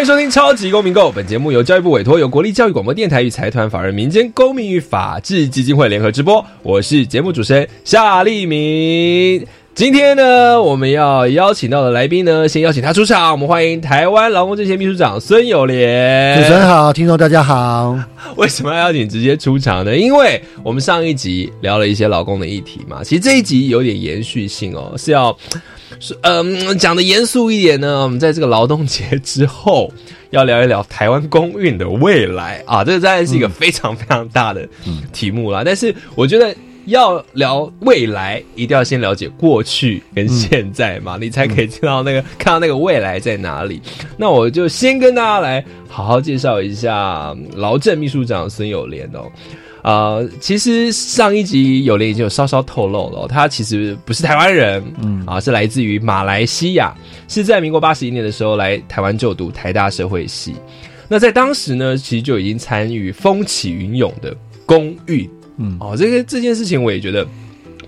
欢迎收听《超级公民购》，本节目由教育部委托，由国立教育广播电台与财团法人民间公民与法治基金会联合直播。我是节目主持人夏立明。今天呢，我们要邀请到的来宾呢，先邀请他出场。我们欢迎台湾劳工政协秘书长孙友莲。主持人好，听众大家好。为什么要邀请直接出场呢？因为我们上一集聊了一些劳工的议题嘛，其实这一集有点延续性哦，是要。是嗯，讲的严肃一点呢，我们在这个劳动节之后要聊一聊台湾公运的未来啊，这个当然是一个非常非常大的题目啦。但是我觉得要聊未来，一定要先了解过去跟现在嘛，你才可以知道那个看到那个未来在哪里。那我就先跟大家来好好介绍一下劳政秘书长孙友莲哦。呃，其实上一集有莲已经有稍稍透露了，他其实不是台湾人，嗯啊，是来自于马来西亚，是在民国八十一年的时候来台湾就读台大社会系。那在当时呢，其实就已经参与风起云涌的公寓，嗯哦，这个这件事情我也觉得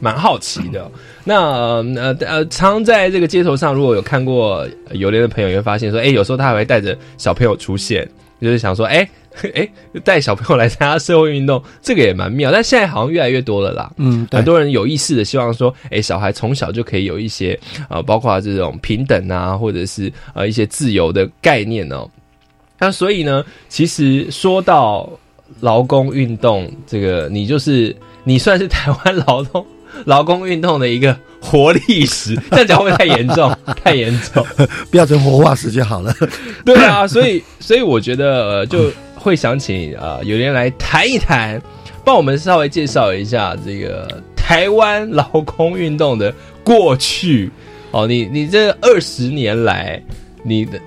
蛮好奇的。那呃呃，常在这个街头上，如果有看过有莲的朋友，也会发现说，哎，有时候他还会带着小朋友出现，就是想说，哎。哎，带小朋友来参加社会运动，这个也蛮妙。但现在好像越来越多了啦。嗯，很多人有意识的希望说，哎，小孩从小就可以有一些呃，包括这种平等啊，或者是呃一些自由的概念哦。那所以呢，其实说到劳工运动，这个你就是你算是台湾劳动。劳工运动的一个活历史，这样讲会不会太严重？太严重，不要成活化石就好了。对啊，所以所以我觉得就会想请啊有人来谈一谈，帮我们稍微介绍一下这个台湾劳工运动的过去。哦，你你这二十年来你的。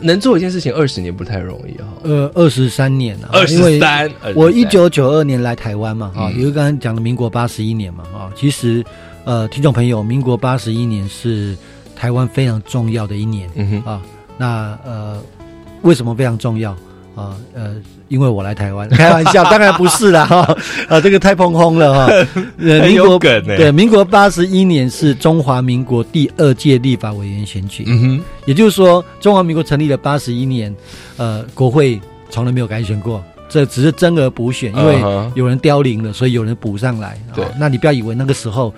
能做一件事情二十年不太容易哈。呃，二十三年了，二十三。我一九九二年来台湾嘛，哈，因为刚刚讲的民国八十一年嘛，哈，其实呃，听众朋友，民国八十一年是台湾非常重要的一年，嗯哼啊，那呃，为什么非常重要啊？呃。因为我来台湾，开玩笑，当然不是啦哈，啊，这个太碰轰了哈。民国对，民国八十一年是中华民国第二届立法委员选举，嗯哼，也就是说，中华民国成立了八十一年，呃，国会从来没有改选过，这只是增额补选，因为有人凋零了，所以有人补上来。对，那你不要以为那个时候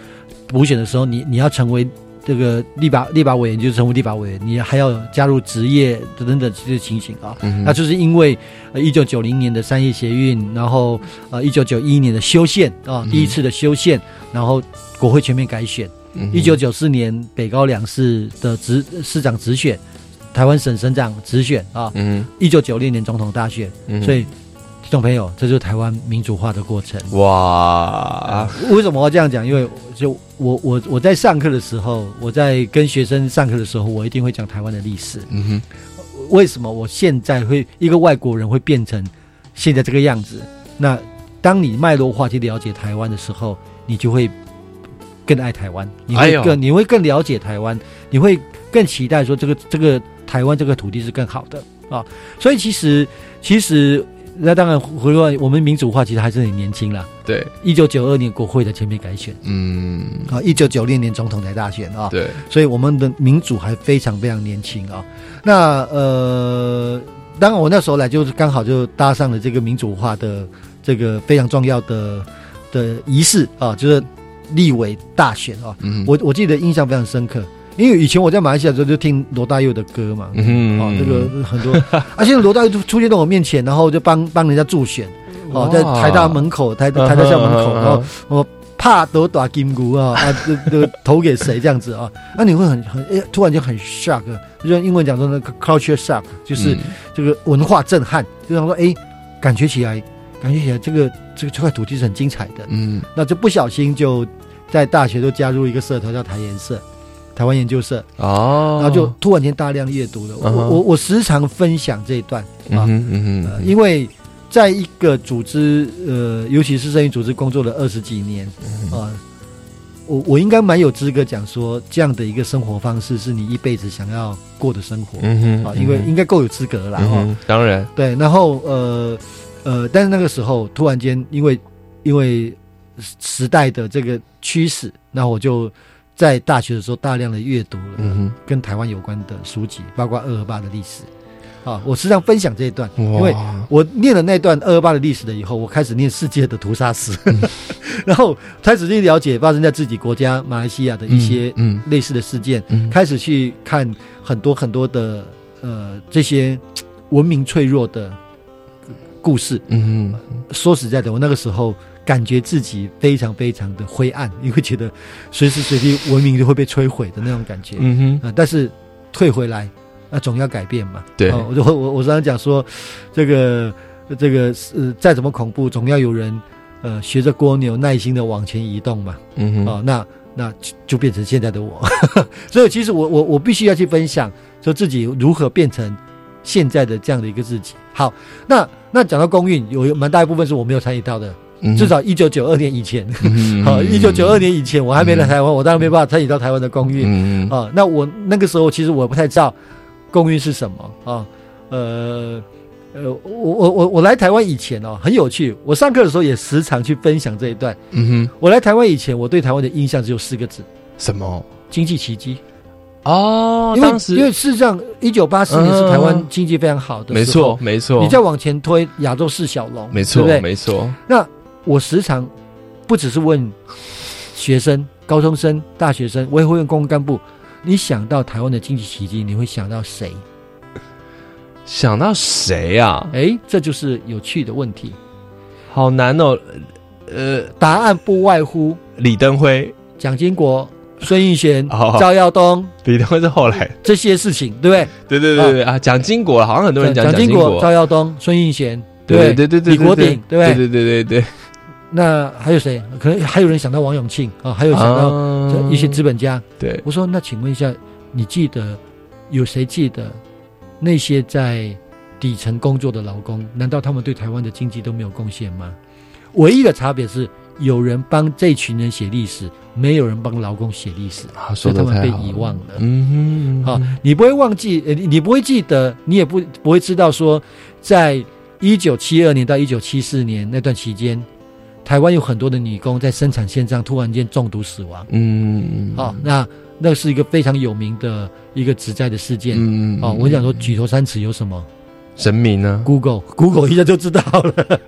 补选的时候，你你要成为。这个立法立法委员就是成为立法委员，你还要加入职业等等这些情形啊。那就是因为一九九零年的三叶协运，然后呃一九九一年的修宪啊，第一次的修宪，然后国会全面改选。一九九四年北高两市的直市长直选，台湾省省长直选啊。一九九六年总统大选，所以。听众朋友，这就是台湾民主化的过程哇！为什么要这样讲？因为就我我我在上课的时候，我在跟学生上课的时候，我一定会讲台湾的历史。嗯哼，为什么我现在会一个外国人会变成现在这个样子？那当你脉络化去了解台湾的时候，你就会更爱台湾，你会更你会更了解台湾，你会更期待说这个这个台湾这个土地是更好的啊！所以其实其实。那当然，回过我们民主化其实还是很年轻啦。对，一九九二年国会的全面改选，嗯，啊，一九九六年总统台大选啊，对，所以我们的民主还非常非常年轻啊。那呃，当然我那时候来就是刚好就搭上了这个民主化的这个非常重要的的仪式啊，就是立委大选啊。嗯，我我记得印象非常深刻。因为以前我在马来西亚的时候就听罗大佑的歌嘛，嗯哦，这个很多，而且罗大佑出现在我面前，然后就帮帮人家助选，哦，在台大门口，台台大校门口，然后我怕得打金箍啊，啊，这这投给谁这样子啊？那你会很很哎，突然就很 shock，就像英文讲说那个 culture shock，就是这个文化震撼，就想说哎，感觉起来，感觉起来这个这个这块土地是很精彩的，嗯，那就不小心就在大学都加入一个社团叫台研社。台湾研究社，哦，然后就突然间大量阅读了。我我我时常分享这一段。啊，因为在一个组织，呃，尤其是生意组织工作了二十几年嗯啊、我我应该蛮有资格讲说，这样的一个生活方式是你一辈子想要过的生活。嗯哼啊，因为应该够有资格了啦。哦。嗯，当然，对，然后呃呃，但是那个时候突然间，因为因为时时代的这个趋势，那我就在大学的时候大量的阅读了嗯跟台湾有关的书籍，包括二二八的历史。啊，我时常分享这一段，因为我念了那段二二八的历史了以后，我开始念世界的屠杀史，然后开始去了解发生在自己国家马来西亚的一些嗯类似的事件，嗯。开始去看很多很多的呃这些文明脆弱的故事。嗯说实在的，我那个时候感觉自己非常非常的灰暗，你会觉得随时随地文明就会被摧毁的那种感觉。嗯哼，啊，但是退回来，那、总要改变嘛。对哦我就我我常常讲说，这个这个呃，再怎么恐怖，总要有人呃学着蜗牛耐心的往前移动嘛。嗯哼，哦，那那就就变成现在的我。所以其实我我我必须要去分享，说自己如何变成现在的这样的一个自己。好，那那讲到公运，有蛮大一部分是我没有参与到的，嗯至少一九九二年以前。嗯 好，一九九二，年以前我还没来台湾，我当然没办法参与到台湾的公运。嗯嗯啊，那我那个时候其实我不太知道公运是什么啊，呃呃，我我我我来台湾以前哦，很有趣，我上课的时候也时常去分享这一段。嗯哼，我来台湾以前，我对台湾的印象只有四个字：什么？经济奇迹。哦，因为因为事实上，一九八四年是台湾经济非常好的，没错，。没错，你再往前推，亚洲四小龙，没错？没错，那我时常不只是问学生、高中生、大学生，我也会问公共干部：你想到台湾的经济奇迹，你会想到谁？想到谁啊？哎，这就是有趣的问题。好难哦，呃，答案不外乎李登辉，蒋经国、孙运璇、哦赵耀东李登辉是后来，这些事情，对不对？对对对对啊，蒋经国，好像很多人讲蒋经国，赵耀东、孙运璇，不对对对对，李国鼎？对对对对对，那还有谁？可能还有人想到王永庆啊，还有想到一些资本家。对，我说，那请问一下，你记得有谁记得那些在底层工作的劳工？难道他们对台湾的经济都没有贡献吗？唯一的差别是，有人帮这群人写历史，没有人帮劳工写历史，啊，所以他们被遗忘了。嗯哼，好、你不会忘记，你不会记得，你也不不会知道说，在一九七二年到一九七四年那段期间，台湾有很多的女工在生产线上突然间中毒死亡。嗯，好、那那是一个非常有名的一个职灾的事件。嗯哦，我想说，举头三尺有什么神明呢？？Google Google 一下就知道了。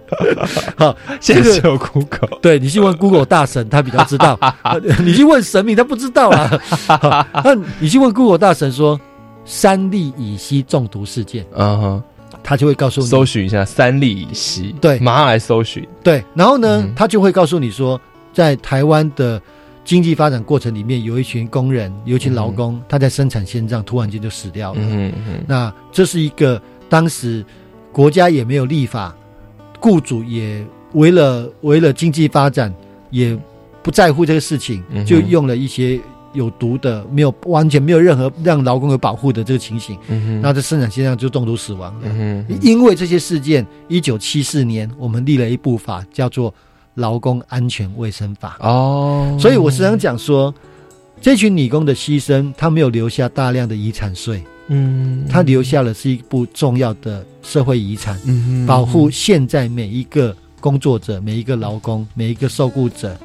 好，这个现在只有 Google，对你去问 Google 大神，他比较知道；呃 你去问神明，他不知道啊。好那你去问 Google 大神说三立乙烯中毒事件，嗯哼，他就会告诉你搜寻一下三立乙烯，对。马上来搜寻，对，然后呢，嗯。他就会告诉你说，在台湾的经济发展过程里面，有一群工人，有一群劳工，他在生产线上突然间就死掉了。嗯嗯那这是一个当时国家也没有立法，雇主也为了为了经济发展也不在乎这个事情，就用了一些有毒的、没有完全没有任何让劳工有保护的这个情形，那在生产线上就中毒死亡了。嗯，因为这些事件，一九七四年我们立了一部法，叫做《劳工安全卫生法》。哦，所以我时常讲说，这群女工的牺牲，她没有留下大量的遗产税，嗯，她留下了是一部重要的社会遗产，嗯保护现在每一个工作者、每一个劳工、每一个受雇者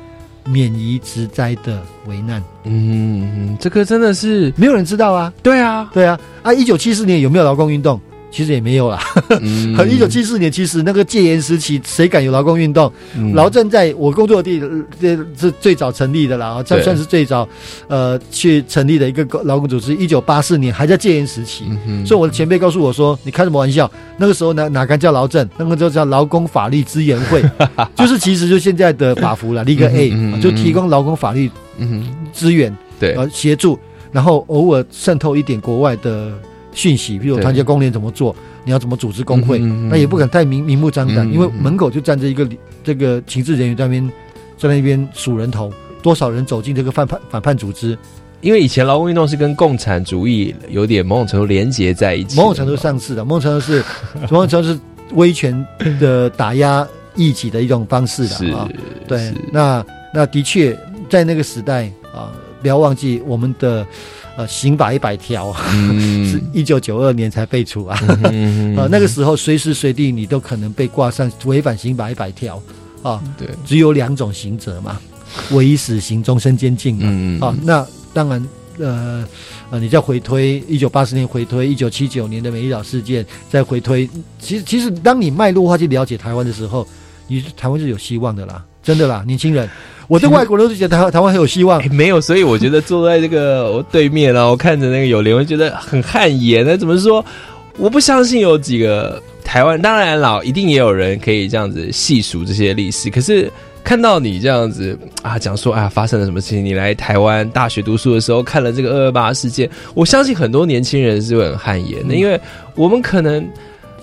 免于职灾的危难。嗯嗯，这个真的是没有人知道啊，对啊，对啊，啊，一九七四年有没有劳工运动？其实也没有啦。嗯 一九七四年，其实那个戒严时期，谁敢有劳工运动？嗯劳政在我工作的地，呃这是最早成立的啦，这算是最早，呃，去成立的一个劳工组织。一九八四年还在戒严时期，嗯所以我的前辈告诉我说：“你开什么玩笑？那个时候哪哪敢叫劳政？那个就叫劳工法律资源会，就是其实就现在的法服了，Legal 嗯 A，、嗯嗯就提供劳工法律资源，对呃，协助，然后偶尔渗透一点国外的讯息，比如对。团结工联怎么做，你要怎么组织工会，嗯嗯嗯那也不敢太明明目张胆，因为门口就站着一个这个情治人员在那边在那边数人头，多少人走进这个反叛反叛组织，因为以前劳工运动是跟共产主义有点某种程度连结在一起，某种程度上是的，某种程度是 某种程度是威权的打压异己的一种方式的啊。对，那那的确在那个时代啊，不要忘记我们的呃刑法一百条 是一九九二年才废除啊，啊那个时候随时随地你都可能被挂上违反刑法一百条啊。对，只有两种刑责嘛，唯一死刑、终身监禁嘛。啊，那。当然，呃，呃，你再回推一九八四年，回推一九七九年的美丽岛事件，再回推，其实其实，当你脉络化去了解台湾的时候，你台湾是有希望的啦，真的啦，年轻人，我对外国人都觉得台台湾很有希望，没有，所以我觉得坐在这个我对面啊，我看着那个有莲，我觉得很汗颜那怎么说？我不相信有几个台湾，当然老一定也有人可以这样子细数这些历史，可是。看到你这样子啊，讲说啊，发生了什么事情？你来台湾大学读书的时候，看了这个二二八事件，我相信很多年轻人是会很汗颜的，因为我们可能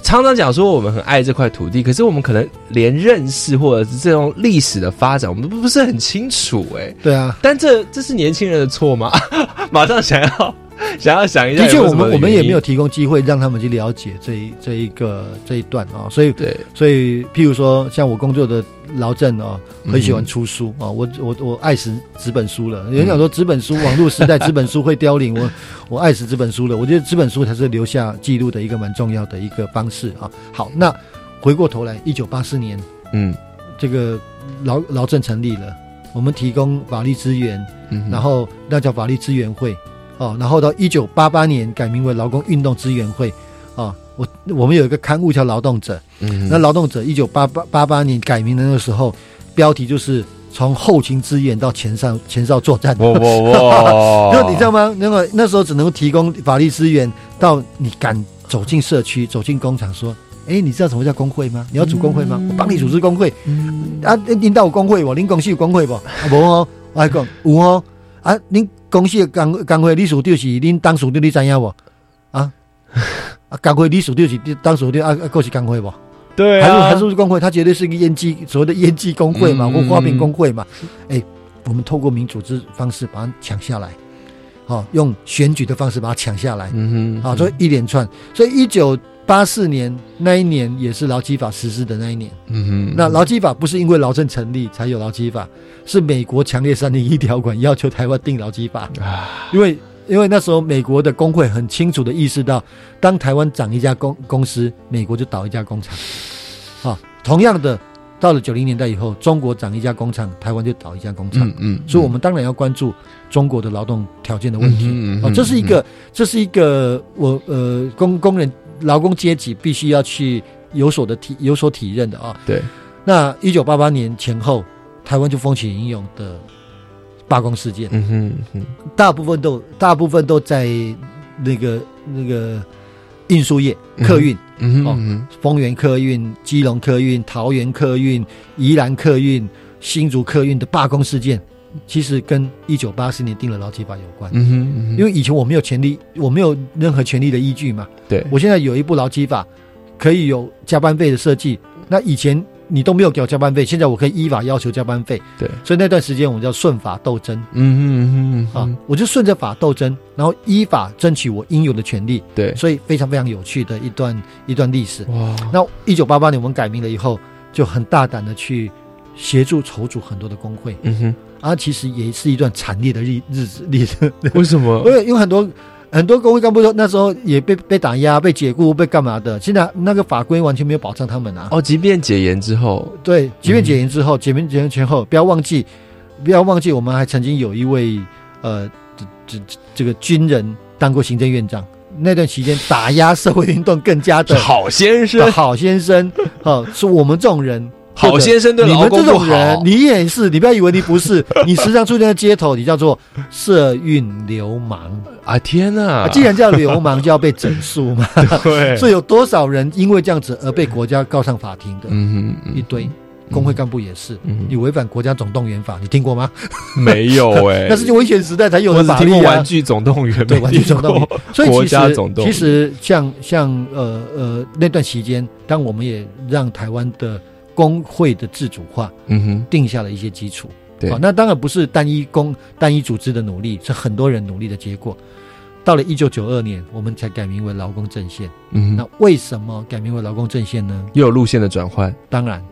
常常讲说我们很爱这块土地，可是我们可能连认识或者是这种历史的发展，我们都不是很清楚。哎，对啊，但这这是年轻人的错吗？马上想要。想要想一下，的确，我们我们也没有提供机会让他们去了解这一这一个这一段啊，所以对，所以譬如说，像我工作的劳政啊，很喜欢出书啊，我我我爱死纸本书了。有人讲说纸本书，网络时代纸本书会凋零，我 我爱死纸本书了。我觉得纸本书才是留下记录的一个蛮重要的一个方式啊。好，那回过头来，一九八四年，嗯，这个劳劳政成立了，我们提供法律资源，嗯，然后那叫法律资源会。哦，然后到一九八八年改名为劳工运动资源会，啊，我我们有一个刊物叫《劳动者》，嗯，那《劳动者》一九八八八八年改名的那个时候，标题就是从后勤支援到前上前哨作战，哇哇哇！那 你知道吗？那个那时候只能提供法律资源，到你敢走进社区、走进工厂，说，哎，你知道什么叫工会吗？你要组工会吗？我帮你组织工会，啊，领导工会不？您公司有工会不？啊无哦，我还讲有哦，啊，您。公司的工工会理事长是恁当属长，你知影无？啊啊，工会理事长是当属长啊，啊，够是工会不？对，还是还是工会？它绝对是一个烟机所谓的烟机工会嘛，或花瓶工会嘛。哎，我们透过民主之方式把它抢下来，好，用选举的方式把它抢下来。嗯哼，好，所以一连串，所以一九。八四年那一年也是劳基法实施的那一年。嗯哼，那劳基法不是因为劳政成立才有劳基法，是美国强烈三零一条款要求台湾定劳基法。啊，因为因为那时候美国的工会很清楚的意识到，当台湾涨一家公公司，美国就倒一家工厂。好，同样的，到了九零年代以后，中国涨一家工厂，台湾就倒一家工厂。嗯嗯，所以我们当然要关注中国的劳动条件的问题。嗯嗯，这是一个，这是一个我呃工工人。劳工阶级必须要去有所的体有所体认的啊。对。那一九八八年前后，台湾就风起云涌的罢工事件。嗯哼哼。大部分都大部分都在那个那个运输业客运。嗯哼。丰原客运、基隆客运、桃园客运、宜兰客运、新竹客运的罢工事件。其实跟一九八四年定了劳基法有关，嗯哼，因为以前我没有权利，我没有任何权利的依据嘛。对，我现在有一部劳基法，可以有加班费的设计。那以前你都没有给我加班费，现在我可以依法要求加班费。对，所以那段时间我们叫顺法斗争。嗯哼哼，啊，我就顺着法斗争，然后依法争取我应有的权利。对，所以非常非常有趣的一段一段历史。哇，那一九八八年我们改名了以后，就很大胆的去协助筹组很多的工会。嗯哼。啊，其实也是一段惨烈的日日子历史。为什么？因为因为很多很多工会干部说那时候也被被打压、被解雇、被干嘛的。现在那个法规完全没有保障他们啊。哦，即便解严之后，对，即便解严之后，解严解严前后，不要忘记，不要忘记，我们还曾经有一位呃，这这这个军人当过行政院长。那段期间打压社会运动更加的 好先生，好先生，哦，是我们这种人。好先生对你们这种人，你也是，你不要以为你不是，你时常出现在街头，你叫做社运流氓啊！天哪，既然叫流氓，就要被整肃嘛。对，所以有多少人因为这样子而被国家告上法庭的？嗯哼，一堆工会干部也是，你违反国家总动员法，你听过吗？没有哎，那是危险时代才有的法律啊。玩具总动员，对，玩具总动员。所以其实其实像像呃呃那段期间，当我们也让台湾的。工会的自主化，嗯哼，定下了一些基础，对。好，那当然不是单一工单一组织的努力，是很多人努力的结果。到了一九九二年，我们才改名为劳工阵线。嗯那为什么改名为劳工阵线呢？又有路线的转换，当然，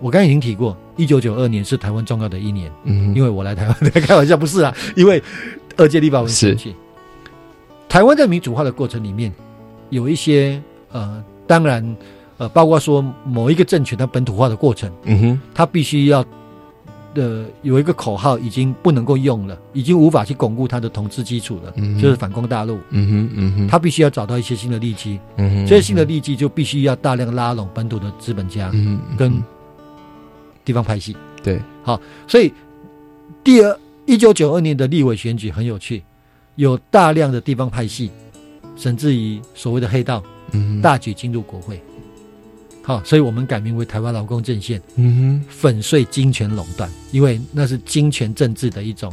我刚才已经提过，一九九二年是台湾重要的一年，嗯因为我来台湾，开玩笑不是啊，因为二届立法委员选举，台湾在民主化的过程里面，有一些呃，当然呃，包括说某一个政权它本土化的过程，嗯哼，它必须要呃有一个口号已经不能够用了，已经无法去巩固它的统治基础了，嗯就是反攻大陆，嗯哼，嗯哼，它必须要找到一些新的利基，嗯哼，这些新的利基就必须要大量拉拢本土的资本家嗯哼，跟地方派系。对，好所以第二一九九二年的立委选举很有趣，有大量的地方派系，甚至于所谓的黑道嗯，大举进入国会。好，所以我们改名为台湾劳工阵线，嗯哼粉碎金权垄断，因为那是金权政治的一种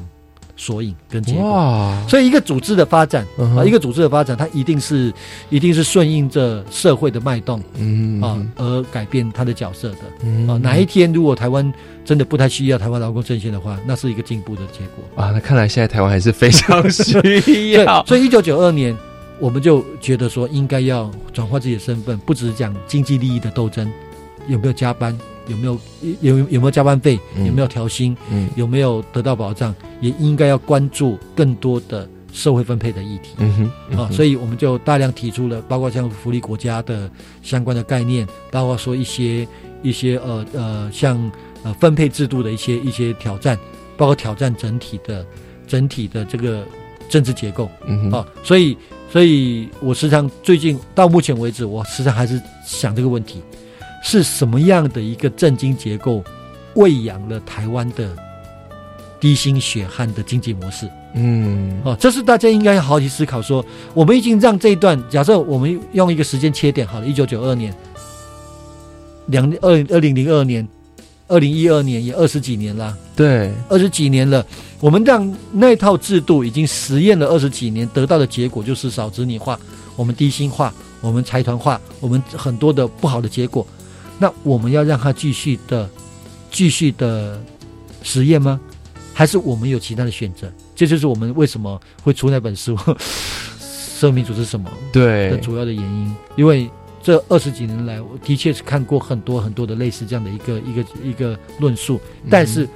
索引跟结，果。哇，所以一个组织的发展啊，一个组织的发展，它一定是一定是顺应着社会的脉动嗯啊，而改变它的角色的。嗯啊，哪一天如果台湾真的不太需要台湾劳工阵线的话，那是一个进步的结果。啊？那看来现在台湾还是非常需 要，，所以一九九二年，我们就觉得说，应该要转化自己的身份，不只是讲经济利益的斗争，有没有加班，有没有有有有没有加班费，嗯。有没有调薪，嗯。有没有得到保障，也应该要关注更多的社会分配的议题。嗯哼，啊，所以以我们就大量提出了，包括像福利国家的相关的概念，包括说一些一些呃呃像呃分配制度的一些一些挑战，包括挑战整体的整体的这个政治结构。嗯哼，啊，所以所以我时常最近到目前为止，我时常还是想这个问题，是什么样的一个政经结构喂养了台湾的低薪血汗的经济模式？嗯。哦，这是大家应该要好好去思考说，我们已经让这一段，假设我们用一个时间切点，好了，一九九二年，两二二零零二年，二零一二年也二十几年了，对，二十几年了，我们让那套制度已经实验了二十几年，得到的结果就是少子女化，我们低薪化，我们财团化，我们很多的不好的结果。那我们要让它继续的、继续的实验吗？还是我们有其他的选择？这就是我们为什么会出那本书《社会民主是什么》对的，主要的原因。因为这二十几年来，我的确是看过很多很多的类似这样的一个一个一个论述，但是，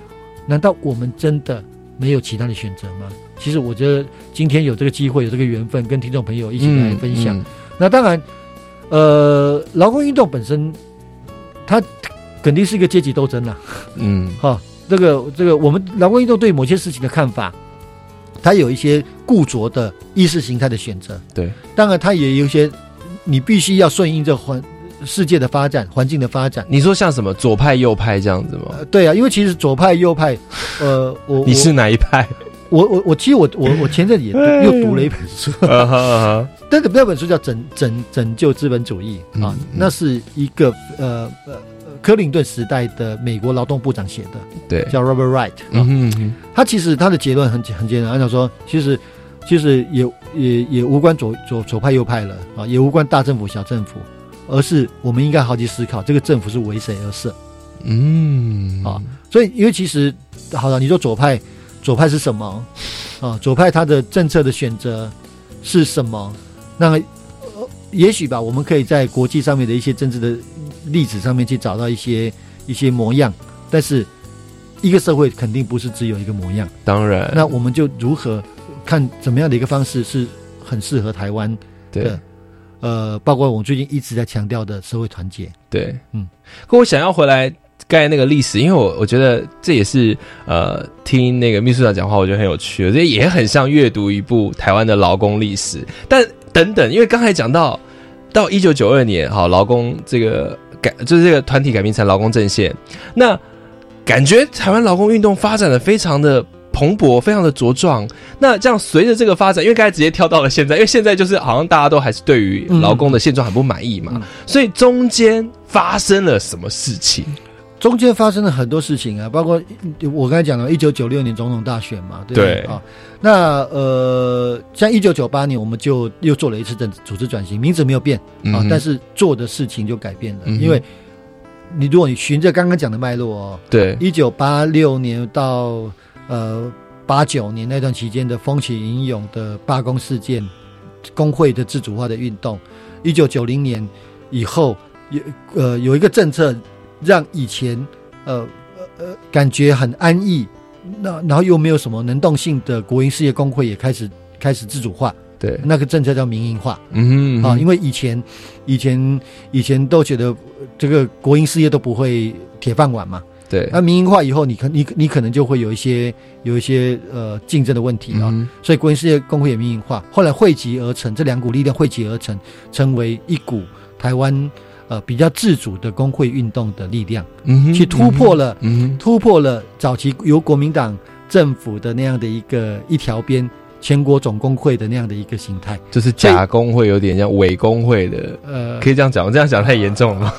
难道我们真的没有其他的选择吗？其实我觉得今天有这个机会，有这个缘分，跟听众朋友一起来分享。嗯那当然，呃，劳工运动本身，它肯定是一个阶级斗争啦。嗯 哈、这个这个，我们劳工运动对某些事情的看法，它有一些固着的意识形态的选择。对，当然它也有一些你必须要顺应这环世界的发展、环境的发展。你说像什么左派右派这样子吗？呃，对啊，因为其实左派、右派，呃，我你是哪一派？我我我其实我我我前阵子也读 又读了一本书，啊哈啊哈但是那本书叫《拯拯拯救资本主义》啊嗯，那是一个呃呃呃克林顿时代的美国劳动部长写的，对，叫 Robert Wright 啊。嗯哼嗯哼他其实他的结论很简很简单，按照说，其实其实也也也无关左左左派右派了啊，也无关大政府小政府，而是我们应该好去思考，这个政府是为谁而设。嗯啊所以，因为其实好了，你说左派，左派是什么啊？左派他的政策的选择是什么？那呃也许吧，我们可以在国际上面的一些政治的例子上面去找到一些一些模样，但是一个社会肯定不是只有一个模样。当然，那我们就如何看怎么样的一个方式是很适合台湾对的？呃，包括我们最近一直在强调的社会团结。对，嗯，可我想要回来盖那个历史，因为我我觉得这也是呃听那个秘书长讲话，我觉得很有趣，这也很像阅读一部台湾的劳工历史。但等等，因为刚才讲到到一九九二年，好，劳工这个改就是这个团体改名成劳工阵线，那感觉台湾劳工运动发展的非常的。蓬勃，非常的茁壮。那这样随着这个发展，因为刚才直接跳到了现在，因为现在就是好像大家都还是对于劳工的现状很不满意嘛，嗯所以中间发生了什么事情？中间发生了很多事情啊，包括我刚才讲了，一九九六年总统大选嘛，对不对对啊？那呃，像一九九八年，我们就又做了一次政组织转型，名字没有变啊，嗯但是做的事情就改变了，嗯因为你如果你循着刚刚讲的脉络哦，对，一九八六年到呃八九年那段期间的风起云涌的罢工事件、工会的自主化的运动，一九九零年以后有呃有一个政策，让以前呃呃呃感觉很安逸，那然后又没有什么能动性的国营事业工会也开始开始自主化，对，那个政策叫民营化。嗯啊，因为以前以前以前都觉得呃这个国营事业都不会铁饭碗嘛，对，那民营化以后，你可你你可能就会有一些有一些呃竞争的问题啊，嗯所以国营事业工会也民营化，后来汇集而成，这两股力量汇集而成，成为一股台湾呃比较自主的工会运动的力量，去突破，了嗯突破了早期由国民党政府的那样的一个一条边全国总工会的那样的一个形态，就是假工会有点像伪工会的，呃，可以这样讲我？这样讲太严重了吗？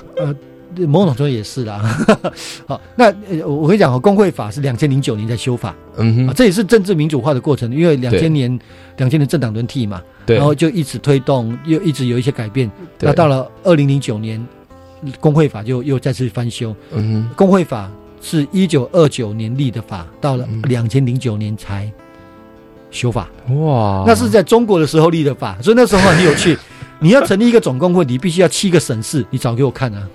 某种程度也是啦。好，那呃我我跟你讲哦，工会法是两千零九年才修法啊，嗯哼，这也是政治民主化的过程，因为两千年两千年政党轮替嘛，对，然后就一直推动，又一直有一些改变。那到了二零零九年，工会法就又再次翻修。嗯哼工会法是一九二九年立的法，到了嗯两千零九年才修法。哇，那是在中国的时候立的法，所以那时候很有趣。你要成立一个总工会，你必须要七个省市，你找给我看啊！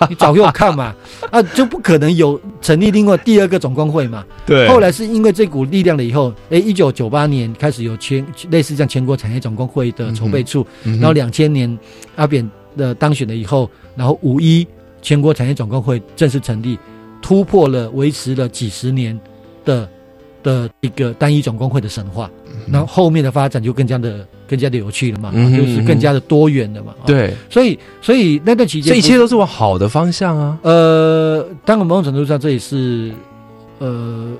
你找给我看嘛，啊，就不可能有成立另外第二个总工会嘛。对，后来是因为这股力量了以后，哎，一九九八年开始有全类似像全国产业总工会的筹备处，然后两千年阿扁的当选了以后，然后五一全国产业总工会正式成立，突破了维持了几十年的的一个单一总工会的神话，然后后面的发展就更加的更加的有趣了嘛，嗯哼就是更加的多元了嘛。啊，对，所以所以那段期间，这一切都是往好的方向啊。呃，当然某种程度上这也是呃。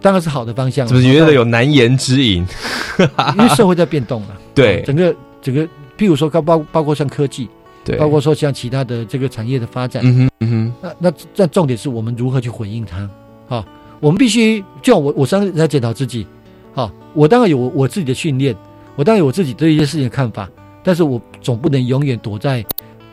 当然是好的方向了，是不是觉得有难言之隐？因为社会在变动啊，对整个整个，譬如说包包包括像科技，对，包括说像其他的这个产业的发展，嗯哼嗯哼，那那那重点是我们如何去回应它啊？我们必须，就像我我上次在检讨自己，啊，我当然有我我自己的训练，我当然有我自己对一些事情的看法，但是我总不能永远躲在，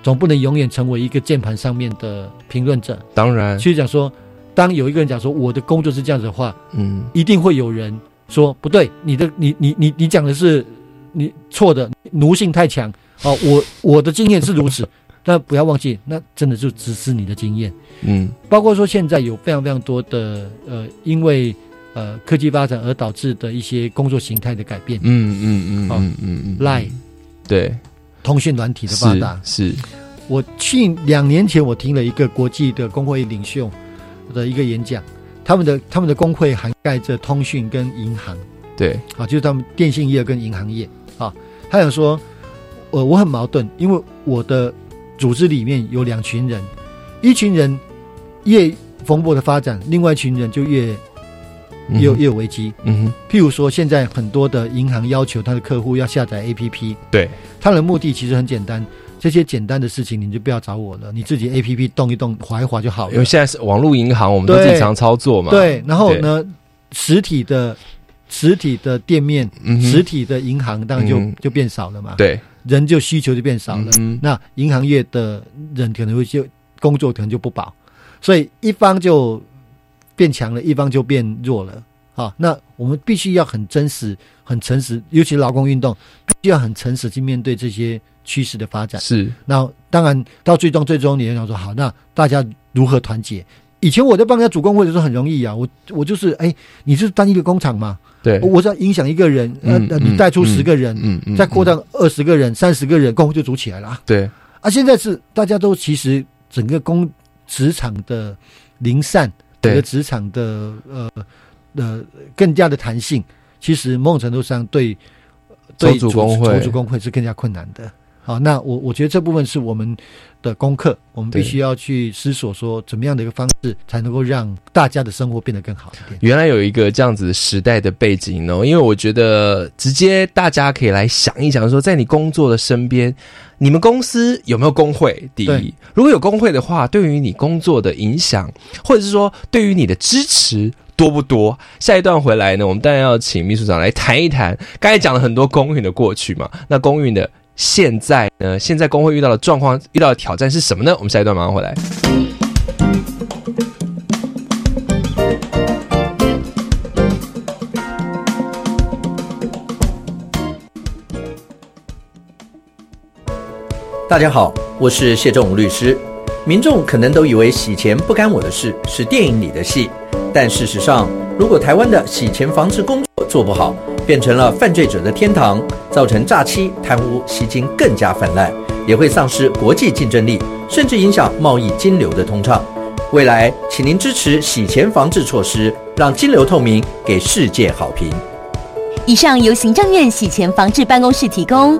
总不能永远成为一个键盘上面的评论者。当然，其实讲说，当有一个人讲说我的工作是这样子的话，嗯，一定会有人说不对，你的你你你你讲的是你错的，奴性太强哦。我我的经验是如此，但不要忘记，那真的就只是你的经验。嗯，包括说现在有非常非常多的呃，因为呃科技发展而导致的一些工作形态的改变，嗯嗯嗯嗯嗯嗯嗯，赖对，通讯软体的发达。是是，我去两年前我听了一个国际的工会领袖的一个演讲，他们的他们的工会涵盖着通讯跟银行。对，啊，就是他们电信业跟银行业啊。他想说，呃，我很矛盾，因为我的组织里面有两群人，一群人越蓬勃的发展，另外一群人就越越有也有危机。嗯哼，譬如说，现在很多的银行要求他的客户要下载 APP，对，他的目的其实很简单，这些简单的事情你就不要找我了，你自己 APP 动一动，划一划就好了。因为。现在是网络银行，我们都对自己常操作嘛，，对，然后呢，实体的实体的店面、实体的银行当然就、嗯就变少了嘛，对，人就需求就变少了。嗯那银行业的人可能会就工作可能就不保，所以一方就变强了，一方就变弱了。啊，那我们必须要很真实、很诚实，尤其是劳工运动，必须要很诚实去面对这些趋势的发展。是，那当然，到最终最终你要想说，好，那大家如何团结？以前我在帮人家主工会的时候很容易啊，我我就是哎，你是单一个工厂嘛，对，我只要影响一个人，那，嗯呃你带出十个人，嗯嗯，再扩大二十个人、三十个人，工会就组起来了啊。对，啊，现在是大家都其实整个工职场的零散，整个，职场的呃呃更加的弹性，其实某种程度上对对筹组工会筹组工会是更加困难的。好，那我我觉得这部分是我们的功课，我们必须要去思索说，怎么样的一个方式才能够让大家的生活变得更好一点。原来有一个这样子时代的背景哦，因为我觉得直接大家可以来想一想，说在你工作的身边，你们公司有没有工会？第一，如果有工会的话，对于你工作的影响，或者是说对于你的支持。多不多？下一段回来呢，我们当然要请秘书长来谈一谈。刚才讲了很多公运的过去嘛，那公运的现在呢，现在工会遇到的状况、遇到的挑战是什么呢？我们下一段马上回来。大家好，我是谢仲武律师。民众可能都以为洗钱不干我的事，是电影里的戏。但事实上，如果台湾的洗钱防治工作做不好，变成了犯罪者的天堂，造成诈欺、贪污、吸金更加泛滥，也会丧失国际竞争力，甚至影响贸易金流的通畅。未来，请您支持洗钱防治措施，让金流透明，给世界好评。以上由行政院洗钱防治办公室提供。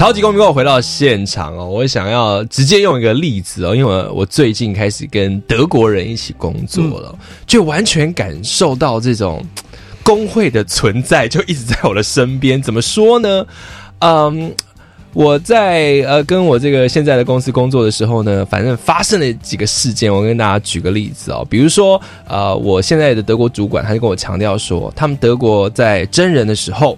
超级公民，我回到现场哦，我想要直接用一个例子哦，因为我最近开始跟德国人一起工作了，就完全感受到这种工会的存在，就一直在我的身边。怎么说呢？嗯，我在呃跟我这个现在的公司工作的时候呢，反正发生了几个事件，我跟大家举个例子哦，比如说呃，我现在的德国主管他就跟我强调说，他们德国在真人的时候，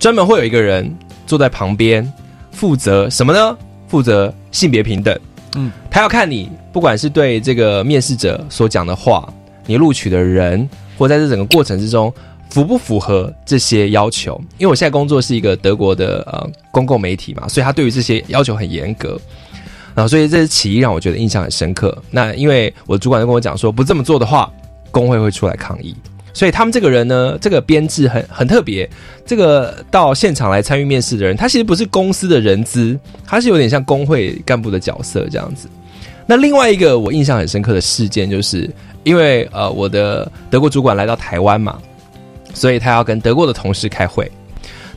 专门会有一个人坐在旁边。负责什么呢？负责性别平等。嗯，他要看你，不管是对这个面试者所讲的话，你录取的人，或在这整个过程之中符不符合这些要求？因为我现在工作是一个德国的呃公共媒体嘛，所以他对于这些要求很严格。然后，所以这是其一让我觉得印象很深刻。那因为我主管就跟我讲说，不这么做的话，工会会出来抗议。所以他们这个人呢，这个编制很很特别。这个到现场来参与面试的人，他其实不是公司的人资，他是有点像工会干部的角色这样子。那另外一个我印象很深刻的事件，就是因为呃我的德国主管来到台湾嘛，所以他要跟德国的同事开会。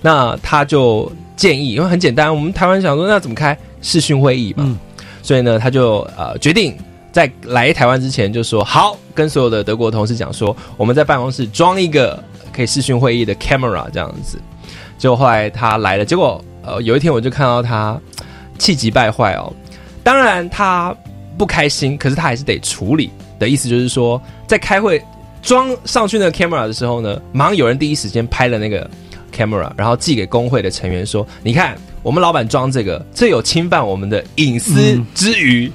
那他就建议，因为很简单，我们台湾想说那怎么开视讯会议嘛，所以呢他就呃决定。在来台湾之前就说好，跟所有的德国同事讲说，我们在办公室装一个可以视讯会议的 camera 这样子。结果后来他来了，结果呃有一天我就看到他气急败坏哦。当然他不开心，可是他还是得处理。的意思就是说，在开会装上去那个 camera 的时候呢，马上有人第一时间拍了那个 camera，然后寄给工会的成员说：“你看，我们老板装这个，这有侵犯我们的隐私之余。”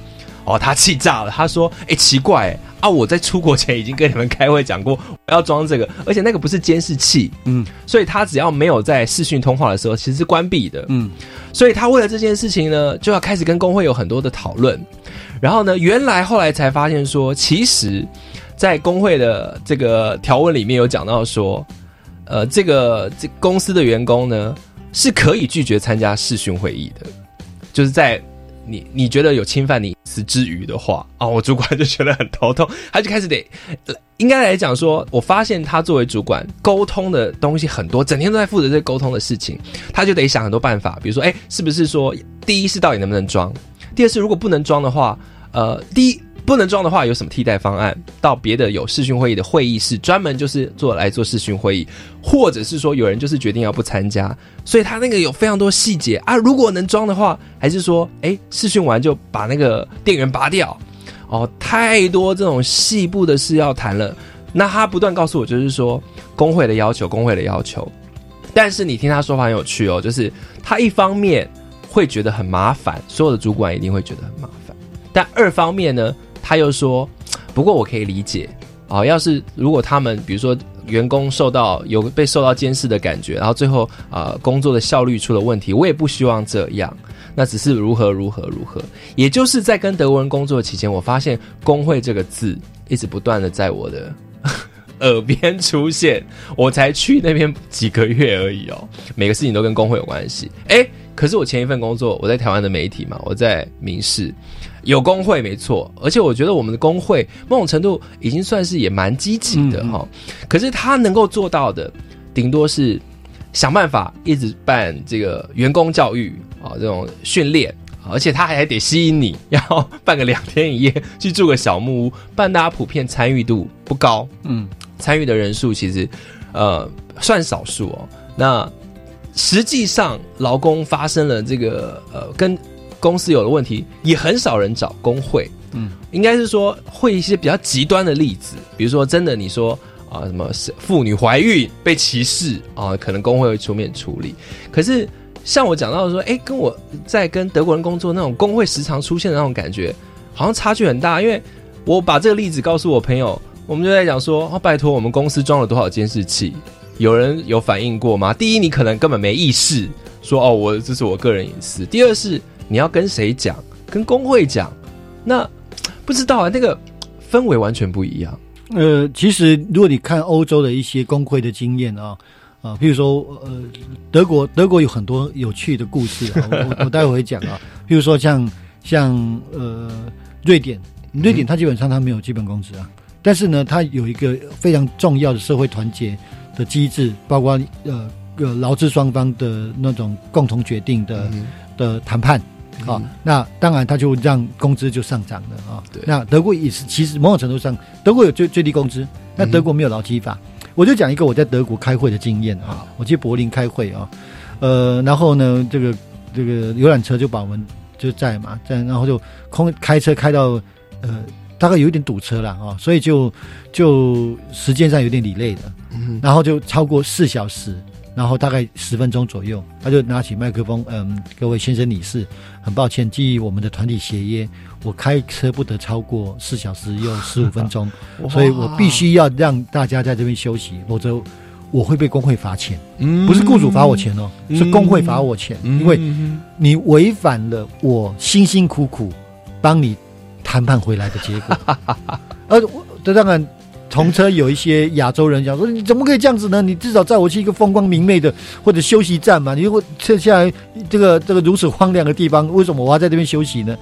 哦，他气炸了。他说：“哎，奇怪啊！我在出国前已经跟你们开会讲过，我要装这个，而且那个不是监视器，嗯，所以他只要没有在视讯通话的时候，其实是关闭的，嗯。所以他为了这件事情呢，就要开始跟工会有很多的讨论。然后呢，原来后来才发现说，其实，在工会的这个条文里面有讲到说，呃，这个这公司的员工呢是可以拒绝参加视讯会议的，就是在。”你你觉得有侵犯你隐私之余的话啊，我主管就觉得很头痛，他就开始得，应该来讲说，我发现他作为主管沟通的东西很多，整天都在负责这沟通的事情，他就得想很多办法，比如说，哎，是不是说，第一是到底能不能装？第二是如果不能装的话，呃，第一不能装的话有什么替代方案？到别的有视讯会议的会议室，专门就是做来做视讯会议，或者是说有人就是决定要不参加，所以他那个有非常多细节啊。如果能装的话，还是说，哎，视讯完就把那个电源拔掉。哦，太多这种细部的事要谈了。那他不断告诉我，就是说工会的要求，工会的要求。但是你听他说法很有趣哦，就是他一方面会觉得很麻烦，所有的主管一定会觉得很麻烦。但二方面呢，他又说，不过我可以理解啊，要是如果他们比如说员工受到有被受到监视的感觉，然后最后啊工作的效率出了问题，我也不希望这样。那只是如何如何如何，也就是在跟德国人工作期间，我发现“工会”这个字一直不断的在我的 耳边出现。我才去那边几个月而已哦，每个事情都跟工会有关系。哎，可是我前一份工作，我在台湾的媒体嘛，我在民事有工会没错，而且我觉得我们的工会某种程度已经算是也蛮积极的哈。可是他能够做到的，顶多是想办法一直办这个员工教育。啊，这种训练，而且他还得吸引你，要办个两天一夜，去住个小木屋，办大家普遍参与度不高，嗯，参与的人数其实呃算少数哦。那实际上劳工发生了这个呃跟公司有了问题，也很少人找工会，嗯，应该是说会一些比较极端的例子，比如说真的你说啊什么妇女怀孕被歧视啊，可能工会会出面处理，可是。像我讲到说，哎，跟我在跟德国人工作那种工会时常出现的那种感觉，好像差距很大。因为我把这个例子告诉我朋友，我们就在讲说，哦，拜托，我们公司装了多少监视器？有人有反应过吗？第一，你可能根本没意识，说哦，我这是我个人隐私。第二是你要跟谁讲？跟工会讲？那 不知道啊，那个 氛围完全不一样。呃，其实如果你看欧洲的一些工会的经验啊。啊，譬如说，呃，德国，德国有很多有趣的故事啊，我我待会会讲啊。譬如说，像像呃，瑞典，瑞典它基本上它没有基本工资啊，但是呢，它有一个非常重要的社会团结的机制，包括呃呃劳资双方的那种共同决定的的谈判啊。那当然，他就让工资就上涨了啊。对那德国也是，其实某种程度上，德国有最最低工资，那德国没有劳基法。我就讲一个我在德国开会的经验啊，我去柏林开会啊，呃，然后呢，这个这个游览车就把我们就在嘛，在然后就空开车开到呃，大概有一点堵车了啊，所以就就时间上有点 delay 的，然后就超过四小时。然后大概十分钟左右，他就拿起麦克风，嗯，各位先生女士，很抱歉，基于我们的团体协约，我开车不得超过四小时又十五分钟，所以我必须要让大家在这边休息，否则我会被工会罚钱。嗯，不是雇主罚我钱哦，是工会罚我钱，因为你违反了我辛辛苦苦帮你谈判回来的结果。呃，这当然。同车有一些亚洲人讲说：“你怎么可以这样子呢？你至少载我去一个风光明媚的或者休息站嘛？你如果撤下来这个这个如此荒凉的地方，为什么我要在这边休息呢？”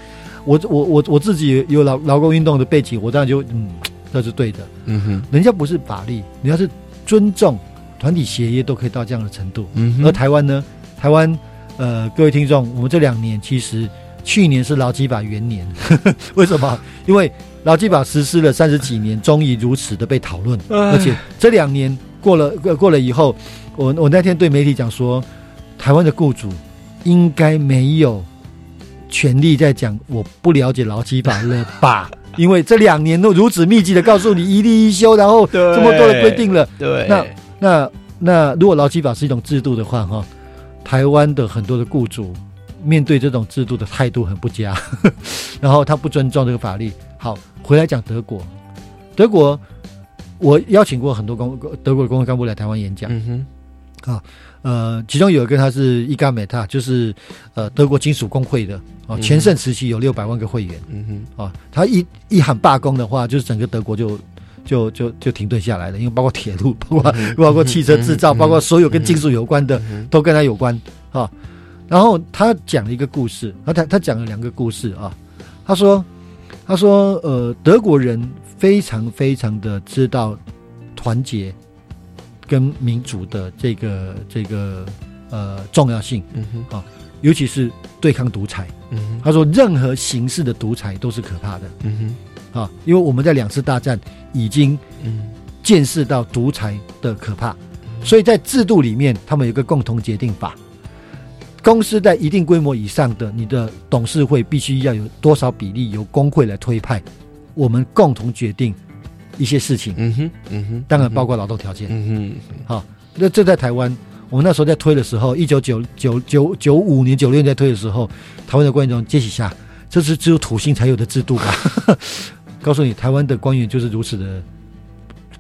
我我我我自己有劳劳工运动的背景，我当然就嗯，那是对的。嗯哼，人家不是法律，你要是尊重团体协议，都可以到这样的程度。嗯，而台湾呢？台湾呃，各位听众，我们这两年其实去年是劳基法元年，为什么？因为劳基法实施了三十几年，终于如此的被讨论，而且这两年过了过过了以后，我我那天对媒体讲说，台湾的雇主应该没有权利在讲我不了解劳基法了吧？因为这两年都如此密集的告诉你一例一休，然后这么多的规定了，对，那那那如果劳基法是一种制度的话，哈，台湾的很多的雇主面对这种制度的态度很不佳，然后他不尊重这个法律，好。回来讲德国，德国，我邀请过很多公德国的工会干部来台湾演讲。嗯哼，啊，呃，其中有一个他是伊加美塔，就是呃德国金属工会的啊，全盛时期有六百万个会员。嗯哼，啊，他一一喊罢工的话，就是整个德国就就就就停顿下来了，因为包括铁路，包括包括汽车制造，包括所有跟金属有关的都跟他有关啊。然后他讲了一个故事，他他他讲了两个故事啊，他说。他说：“呃，德国人非常非常的知道团结跟民主的这个这个呃重要性。嗯哼，啊，尤其是对抗独裁。嗯他说，任何形式的独裁都是可怕的嗯哼啊，因为我们在两次大战已经嗯见识到独裁的可怕，所以在制度里面，他们有一个共同决定法。公司在一定规模以上的，你的董事会必须要有多少比例由工会来推派，我们共同决定一些事情，嗯哼嗯哼，当然包括劳动条件。嗯哼好，那这在台湾，我们那时候在推的时候，一九九九九九五年、九六年在推的时候，台湾的官员中接起下，这是只有土星才有的制度吧？告诉你，台湾的官员就是如此的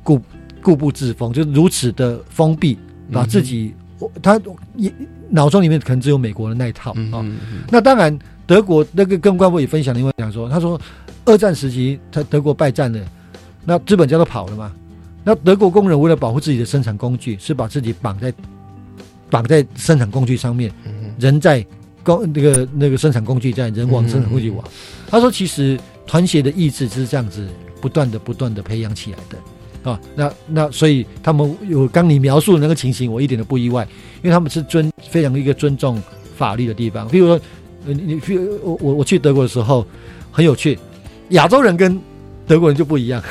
固固步自封，就是如此的封闭，把自己、我他也脑中里面可能只有美国的那一套啊、那当然，德国那个跟官博也分享，另外讲说，他说二战时期他德国败战了，那资本家都跑了嘛，那德国工人为了保护自己的生产工具，是把自己绑在绑在生产工具上面，人在工那个那个生产工具在，人往生产工具往。他说，其实团结的意志是这样子不断的不断的培养起来的。啊，那那所以他们有刚你描述的那个情形，我一点都不意外，因为他们是尊非常一个尊重法律的地方。比如说，呃你你譬如我我我去德国的时候很有趣，亚洲人跟德国人就不一样。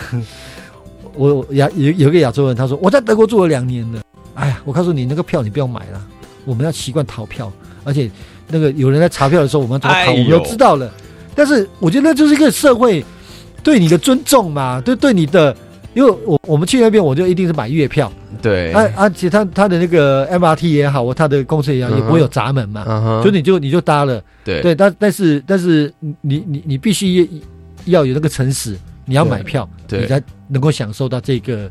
我我亚有有个亚洲人，他说我在德国住了两年了。哎呀，我告诉你，那个票你不要买了，我们要习惯逃票，而且那个有人在查票的时候，我们要怎么逃，哎我们都知道了。但是我觉得那就是一个社会对你的尊重嘛，对对你的，因为我我们去那边，我就一定是买月票，对，而而且他他的那个 MRT 也好，或他的公车也好，也不会有闸门嘛，就你就你就搭了，对。对，但但是但是你你你必须要有那个诚实，你要买票，你才能够享受到这个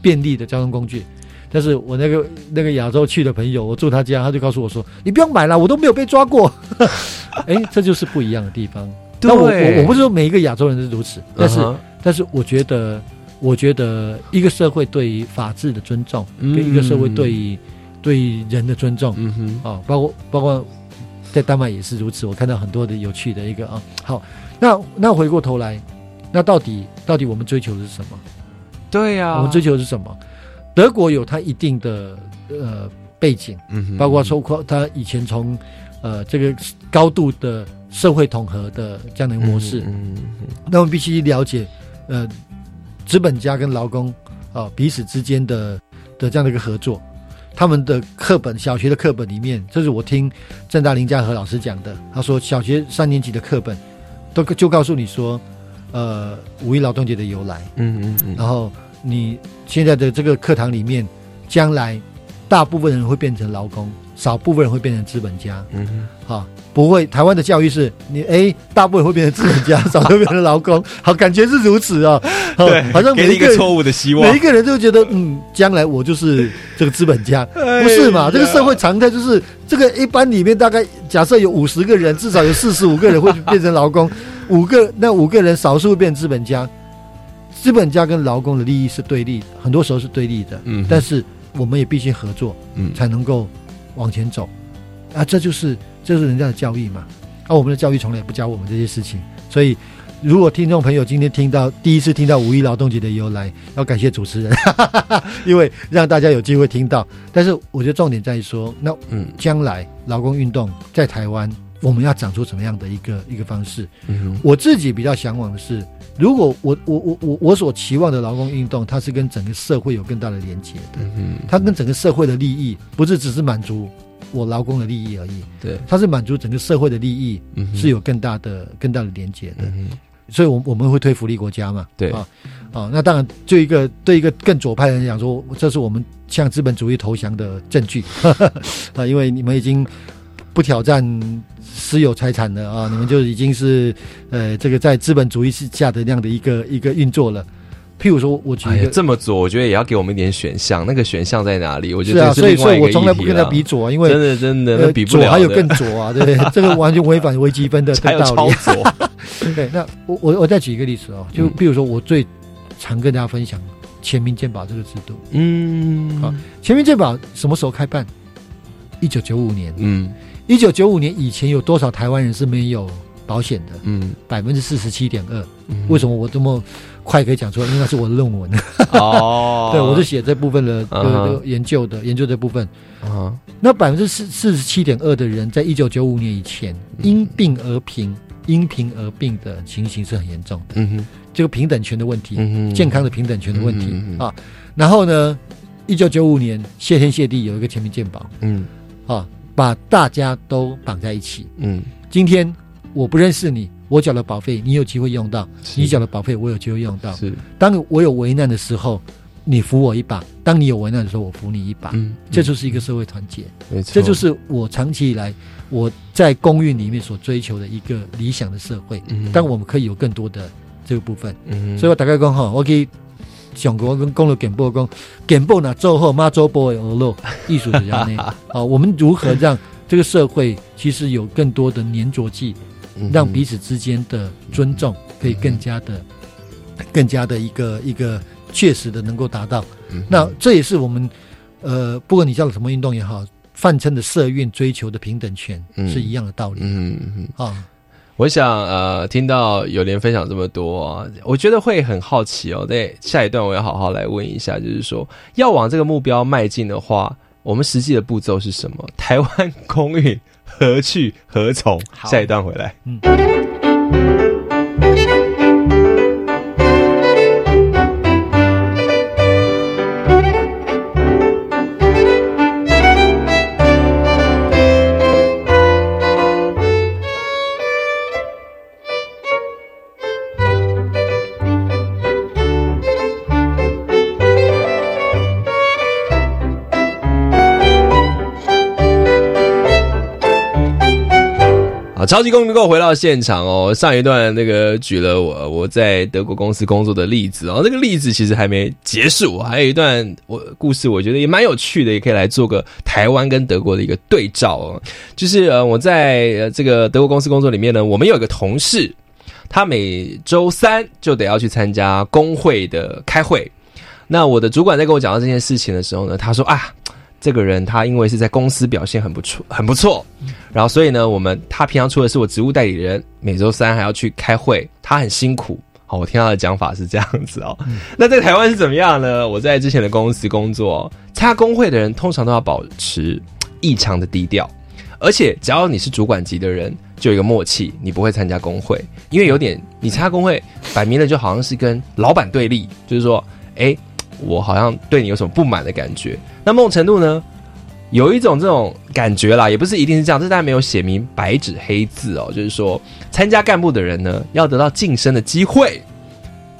便利的交通工具。但是我那个那个亚洲去的朋友，我住他家，他就告诉我说：“你不用买了，我都没有被抓过。”哎，这就是不一样的地方。那我我我不是说每一个亚洲人都是如此，但是、但是我觉得，我觉得一个社会对于法治的尊重，嗯跟一个社会对于对于人的尊重，嗯哼，啊，包括包括在丹麦也是如此。我看到很多的有趣的一个啊，好，那那回过头来，那到底到底我们追求的是什么？对呀，我们追求的是什么？德国有它一定的呃背景，嗯哼，包括说括它以前从呃这个高度的社会统合的这样的一个模式，嗯那我们必须了解呃资本家跟劳工啊、彼此之间的的这样的一个合作。他们的课本，小学的课本里面，这是我听正大林家和老师讲的。他说，小学三年级的课本都就告诉你说，呃，五一劳动节的由来，嗯嗯嗯然后你现在的这个课堂里面，将来大部分人会变成劳工，少部分人会变成资本家。嗯哼，啊，不会，台湾的教育是你哎，大部分会变成资本家，少会变成劳工，好，感觉是如此啊，好 好像给每一个错误的希望。每一，个人都觉得，嗯，将来我就是这个资本家，哎不是嘛？这个社会常态就是，这个一般里面大概假设有五十个人，至少有四十五个人会变成劳工，五个那五个人少数会变成资本家，资本家跟劳工的利益是对立，很多时候是对立的，嗯。但是我们也必须合作，嗯。才能够往前走，啊，这就是这是人家的教育嘛，啊，我们的教育从来也不教我们这些事情，所以如果听众朋友今天听到第一次听到五一劳动节的由来，要感谢主持人，因为让大家有机会听到。但是我觉得重点在于说，那嗯。将来劳工运动在台湾，我们要长出什么样的一个一个方式？嗯哼，我自己比较向往的是，如果我我我我我所期望的劳工运动，它是跟整个社会有更大的连接的，嗯，它跟整个社会的利益不是只是满足我劳工的利益而已，对，它是满足整个社会的利益，嗯是有更大的更大的连接的。嗯哼，所以我，我们会推福利国家嘛？对啊啊，那当然，就一个对一个更左派的人讲说，这是我们向资本主义投降的证据 啊，因为你们已经不挑战私有财产了啊，你们就已经是呃这个在资本主义下的那样的一个一个运作了。譬如说，我举哎呀一个，这么左，我觉得也要给我们一点选项，那个选项在哪里？我觉得是啊，所以所以我从来不跟他比左啊，因为真的真的，呃那比不了还有更左啊，对不对？这个完全违反微积分的 还有超道理。左，对，那我我我再举一个例子哦，就譬如说我最常跟大家分享全民健保这个制度。嗯，好全民健保什么时候开办？一九九五年。嗯一九九五年以前有多少台湾人是没有保保险的，嗯，百分之四十七点二。嗯为什么我这么快可以讲出来？因为那是我的论文，哦，对我是写这部分的研究的研究这部分。啊，那百分之四四十七点二的人，在一九九五年以前因病而贫、因贫而病的情形是很严重的。嗯哼，这个平等权的问题，嗯哼健康的平等权的问题、啊。然后呢，一九九五年谢天谢地有一个全民健保嗯啊，把大家都绑在一起。嗯今天我不认识你，我缴了保费，你有机会用到；你缴了保费，我有机会用到。是，当我有危难的时候，你扶我一把；当你有危难的时候，我扶你一把。嗯，这就是一个社会团结，没错，这就是我长期以来我在公寓里面所追求的一个理想的社会。嗯，但我们可以有更多的这个部分，嗯，所以我大概讲哈，我可以想过我跟公路简报讲，简报呢做后妈做波的鹅肉艺术这样呢，啊，我们如何让这个社会其实有更多的粘着剂，嗯让彼此之间的尊重可以更加的、更加的一个一个确实的能够达到。嗯那这也是我们呃，不管你叫什么运动也好，泛称的社运追求的平等权嗯是一样的道理嗯嗯。啊。我想，呃，听到友莲分享这么多、啊，我觉得会很好奇哦。在下一段，我要好好来问一下，就是说，要往这个目标迈进的话，我们实际的步骤是什么？台湾公运何去何从？好下一段回来。啊，超级公民购回到现场哦。上一段那个举了我我在德国公司工作的例子哦，这个例子其实还没结束，还有一段我故事，我觉得也蛮有趣的，也可以来做个台湾跟德国的一个对照哦。就是呃，我在呃这个德国公司工作里面呢，我们有一个同事，他每周三就得要去参加工会的开会。那我的主管在跟我讲到这件事情的时候呢，他说啊。这个人他因为是在公司表现很不错，很不错，然后所以呢，我们他平常除了是我职务代理人，每周三还要去开会，他很辛苦。好，我听他的讲法是这样子哦。那在台湾是怎么样呢？我在之前的公司工作，参加工会的人通常都要保持异常的低调，而且只要你是主管级的人，就有一个默契，你不会参加工会，因为有点你参加工会，摆明了就好像是跟老板对立，就是说，哎，我好像对你有什么不满的感觉。那某种程度呢，有一种这种感觉啦，也不是一定是这样，这当然没有写明白纸黑字哦，就是说参加干部的人呢，要得到晋升的机会，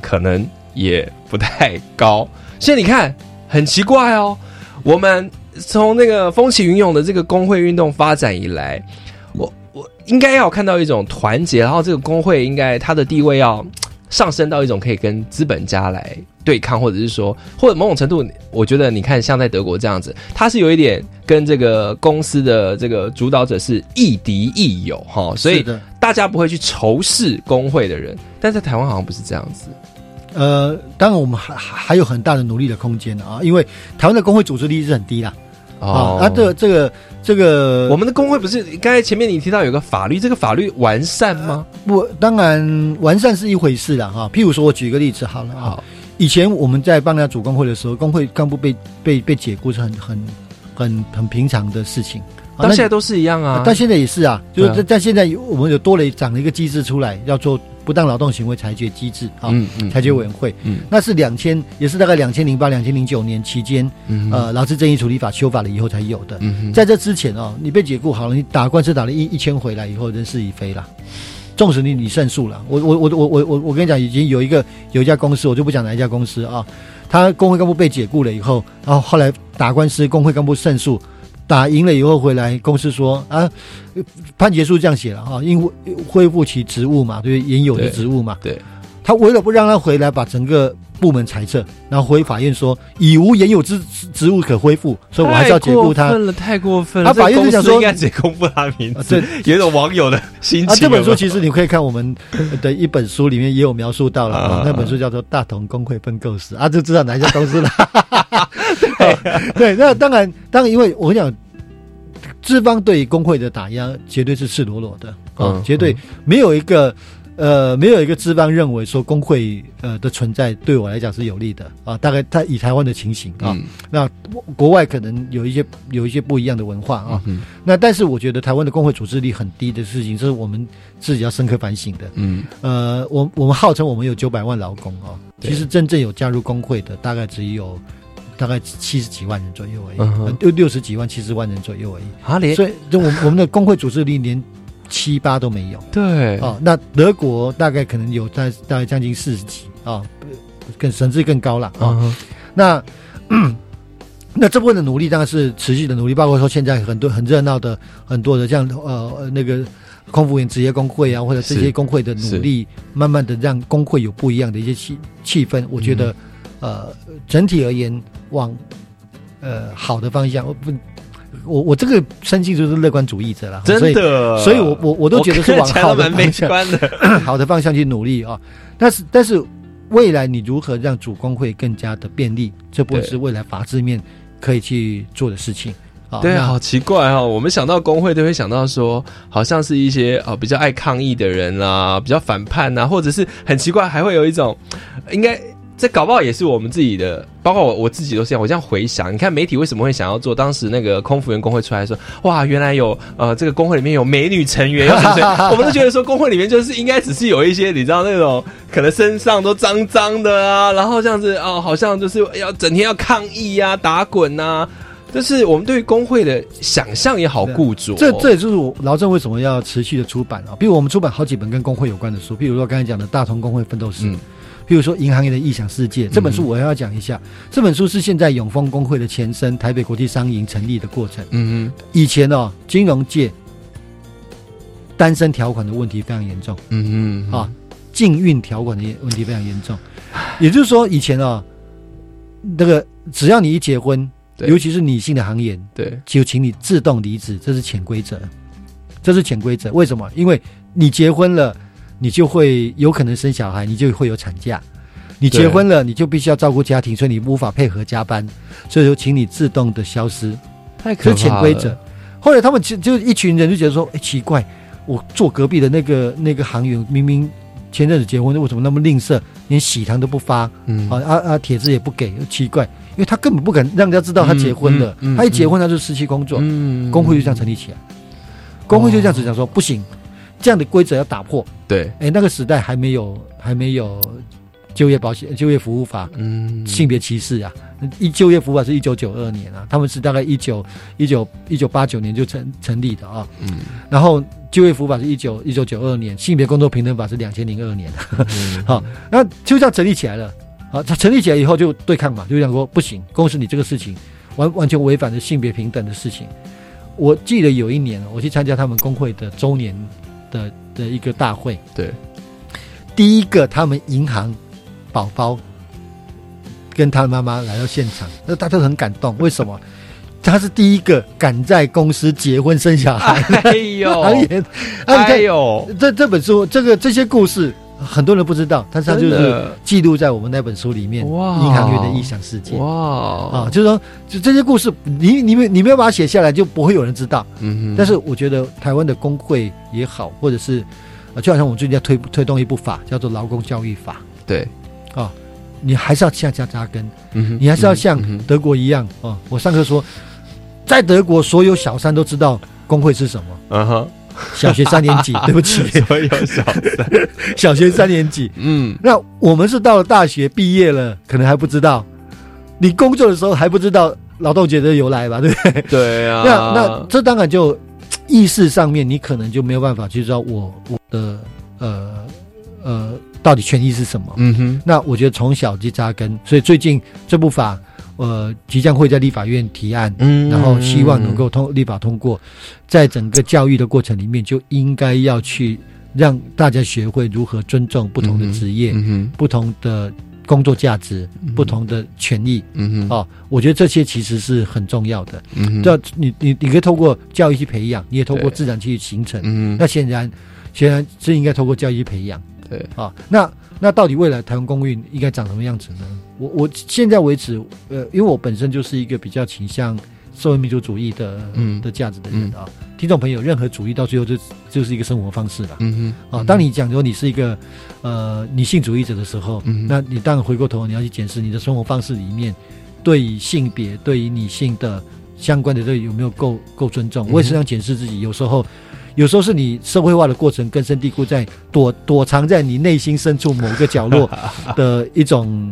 可能也不太高。所以你看，很奇怪哦，我们从那个风起云涌的这个工会运动发展以来，我我应该要看到一种团结，然后这个工会应该它的地位要上升到一种可以跟资本家来对抗，或者是说，或者某种程度，我觉得你看像在德国这样子，它是有一点跟这个公司的这个主导者是亦敌亦友哈，所以大家不会去仇视工会的人，但在台湾好像不是这样子。呃，当然我们还还还有很大的努力的空间啊，因为台湾的工会组织力是很低啦。啊，那这个这个这个，我们的工会不是刚才前面你提到有个法律，这个法律完善吗？不，当然完善是一回事了哈。譬如说，我举个例子好了啊，以前我们在帮人家组工会的时候，工会干部被被被解雇是很很很很平常的事情。到现在都是一样啊，但现在也是啊，就是在在现在我们有多了长了一个机制出来，要做不当劳动行为裁决机制啊，裁决委员会，嗯。那是两千也是大概两千零八两千零九年期间，嗯呃，劳资争议处理法修法了以后才有的。嗯在这之前哦，你被解雇好了，你打官司打了一一千回来以后，人事已非了。纵使你你胜诉了，我我我我我我我跟你讲，已经有一个有一家公司，我就不讲哪一家公司啊，他工会干部被解雇了以后，然后后来打官司，工会干部胜诉，打赢了以后回来，公司说啊，判决书这样写了哈，因为恢复其职务嘛，对原有的职务嘛，对，他为了不让他回来，把整个部门裁撤，然后回法院说已无原有之职务可恢复，所以我还是要解雇他。太过分了，太过分了。他法院就想说应该只公布他名字，也，有一种网友的心情。啊，这本书其实你可以看我们的一本书里面也有描述到了，那本书叫做《大同工会分构史》啊，就知道哪一家公司了。对对，那当然，当然，因为我跟你讲，资方对于工会的打压绝对是赤裸裸的啊，嗯绝对没有一个呃没有一个资方认为说工会呃的存在对我来讲是有利的啊。大概他以台湾的情形啊，嗯那国外可能有一些有一些不一样的文化啊。嗯那但是我觉得台湾的工会组织力很低的事情，这是我们自己要深刻反省的。嗯呃，我我们号称我们有九百万劳工哦，其实真正有加入工会的大概只有大概七十几万人左右而已，六六十几万、七十万人左右而已。啊连所以，就我们我们的工会组织力连七八都没有对哦。那德国大概可能有在大概将近四十几啊，更甚至更高了啊。嗯那 那这部分的努力当然是持续的努力，包括说现在很多很热闹的很多的像呃呃那个空服员职业工会啊，或者这些工会的努力，慢慢的让工会有不一样的一些气气氛。我觉嗯得、呃整体而言往呃好的方向，我不我我这个生性就是乐观主义者了，真的，所以我我我都觉得是往好的方向的。好的方向去努力啊。但是但是未来你如何让主工会更加的便利，这部分是未来法制面可以去做的事情啊。对，那好奇怪哈、哦！我们想到工会，都会想到说，好像是一些啊、呃比较爱抗议的人啦，比较反叛呐，或者是很奇怪，还会有一种，应该这搞不好也是我们自己的，包括我我自己都是这样。我这样回想，你看媒体为什么会想要做？当时那个空服员工会出来说，哇，原来有呃这个工会里面有美女成员，有什么 我们都觉得说工会里面就是应该只是有一些你知道那种可能身上都脏脏的啊，然后这样子哦，好像就是要整天要抗议啊、打滚呐、就是我们对于工会的想象也好固着哦、这这也就是我劳政为什么要持续的出版啊。比如我们出版好几本跟工会有关的书，比如说刚才讲的《大同工会奋斗史》嗯譬如说《银行业的异想世界》这本书，我要讲一下。这本书是现在永丰工会的前身台北国际商银成立的过程。嗯以前哦，金融界单身条款的问题非常严重。嗯嗯哼啊，禁运条款的问题非常严重。也就是说，以前啊，那个只要你一结婚，尤其是女性的行业，对就请你自动离职，这是潜规则，这是潜规则。为什么？因为你结婚了，你就会有可能生小孩，你就会有产假。你结婚了，你就必须要照顾家庭，所以你无法配合加班，所以说请你自动的消失，太可怕了。潜规则。后来他们就就一群人就觉得说，哎，奇怪，我坐隔壁的那个那个行员明明前阵子结婚，为什么那么吝啬，连喜糖都不发，嗯。啊啊啊，帖子也不给，奇怪，因为他根本不敢让人家知道他结婚了，嗯嗯嗯他一结婚他就失去工作，嗯。工会就这样成立起来，工会就这样子讲说，不行，这样的规则要打破。对。哎，那个时代还没有还没有就业保险就业服务法，嗯。性别歧视啊，一就业服务法是一九九二年啊，他们是大概一九一九一九八九年就成成立的啊，嗯。然后就业服务法是一九一九九二年，性别工作平等法是两千零二年，嗯。好，那就这样成立起来了。好，它成立起来以后就对抗嘛，就讲说不行，公司你这个事情完完全违反了性别平等的事情。我记得有一年我去参加他们工会的周年的的一个大会，对第一个他们银行宝宝跟他妈妈来到现场，那大家都很感动。为什么？他是第一个敢在公司结婚生小孩的哎呦 哎呦这这本书，这个这些故事，很多人不知道，但是它就是记录在我们那本书里面。哇。银行员的异想世界。哇。啊，就是说，就这些故事，你你没你没有把它写下来，就不会有人知道。嗯哼。但是我觉得台湾的工会也好，或者是呃，就好像我们最近在推推动一部法，叫做劳工教育法。对。啊，你还是要向下扎根，嗯哼。你还是要像德国一样啊。我上课说，在德国所有小三都知道工会是什么，嗯哼小学三年级，对不起，所有小三小学三年级。嗯那我们是到了大学毕业了，可能还不知道，你工作的时候还不知道劳动节的由来吧，对不对？对啊那那这当然就意识上面，你可能就没有办法去知道我我的呃呃到底权益是什么。嗯哼那我觉得从小就扎根，所以最近这部法呃即将会在立法院提案，嗯然后希望能够通立法通过，在整个教育的过程里面，就应该要去让大家学会如何尊重不同的职业、不同的工作价值、不同的权益。嗯哼哦，我觉得这些其实是很重要的。嗯哼这你你你可以透过教育去培养，你也透过自然去形成。嗯那显然，显然是应该透过教育去培养对啊。那那到底未来台湾公运应该长什么样子呢？我我现在为止，呃，因为我本身就是一个比较倾向社会民主主义的嗯的价值的人啊。听众朋友，任何主义到最后就就是一个生活方式了。嗯哼，啊，当你讲说你是一个呃女性主义者的时候，嗯那你当然回过头你要去检视你的生活方式里面，对于性别、对于女性的相关的这有没有够够尊重。我也是这样检视自己，有时候。有时候是你社会化的过程根深蒂固在躲躲藏在你内心深处某个角落 的一种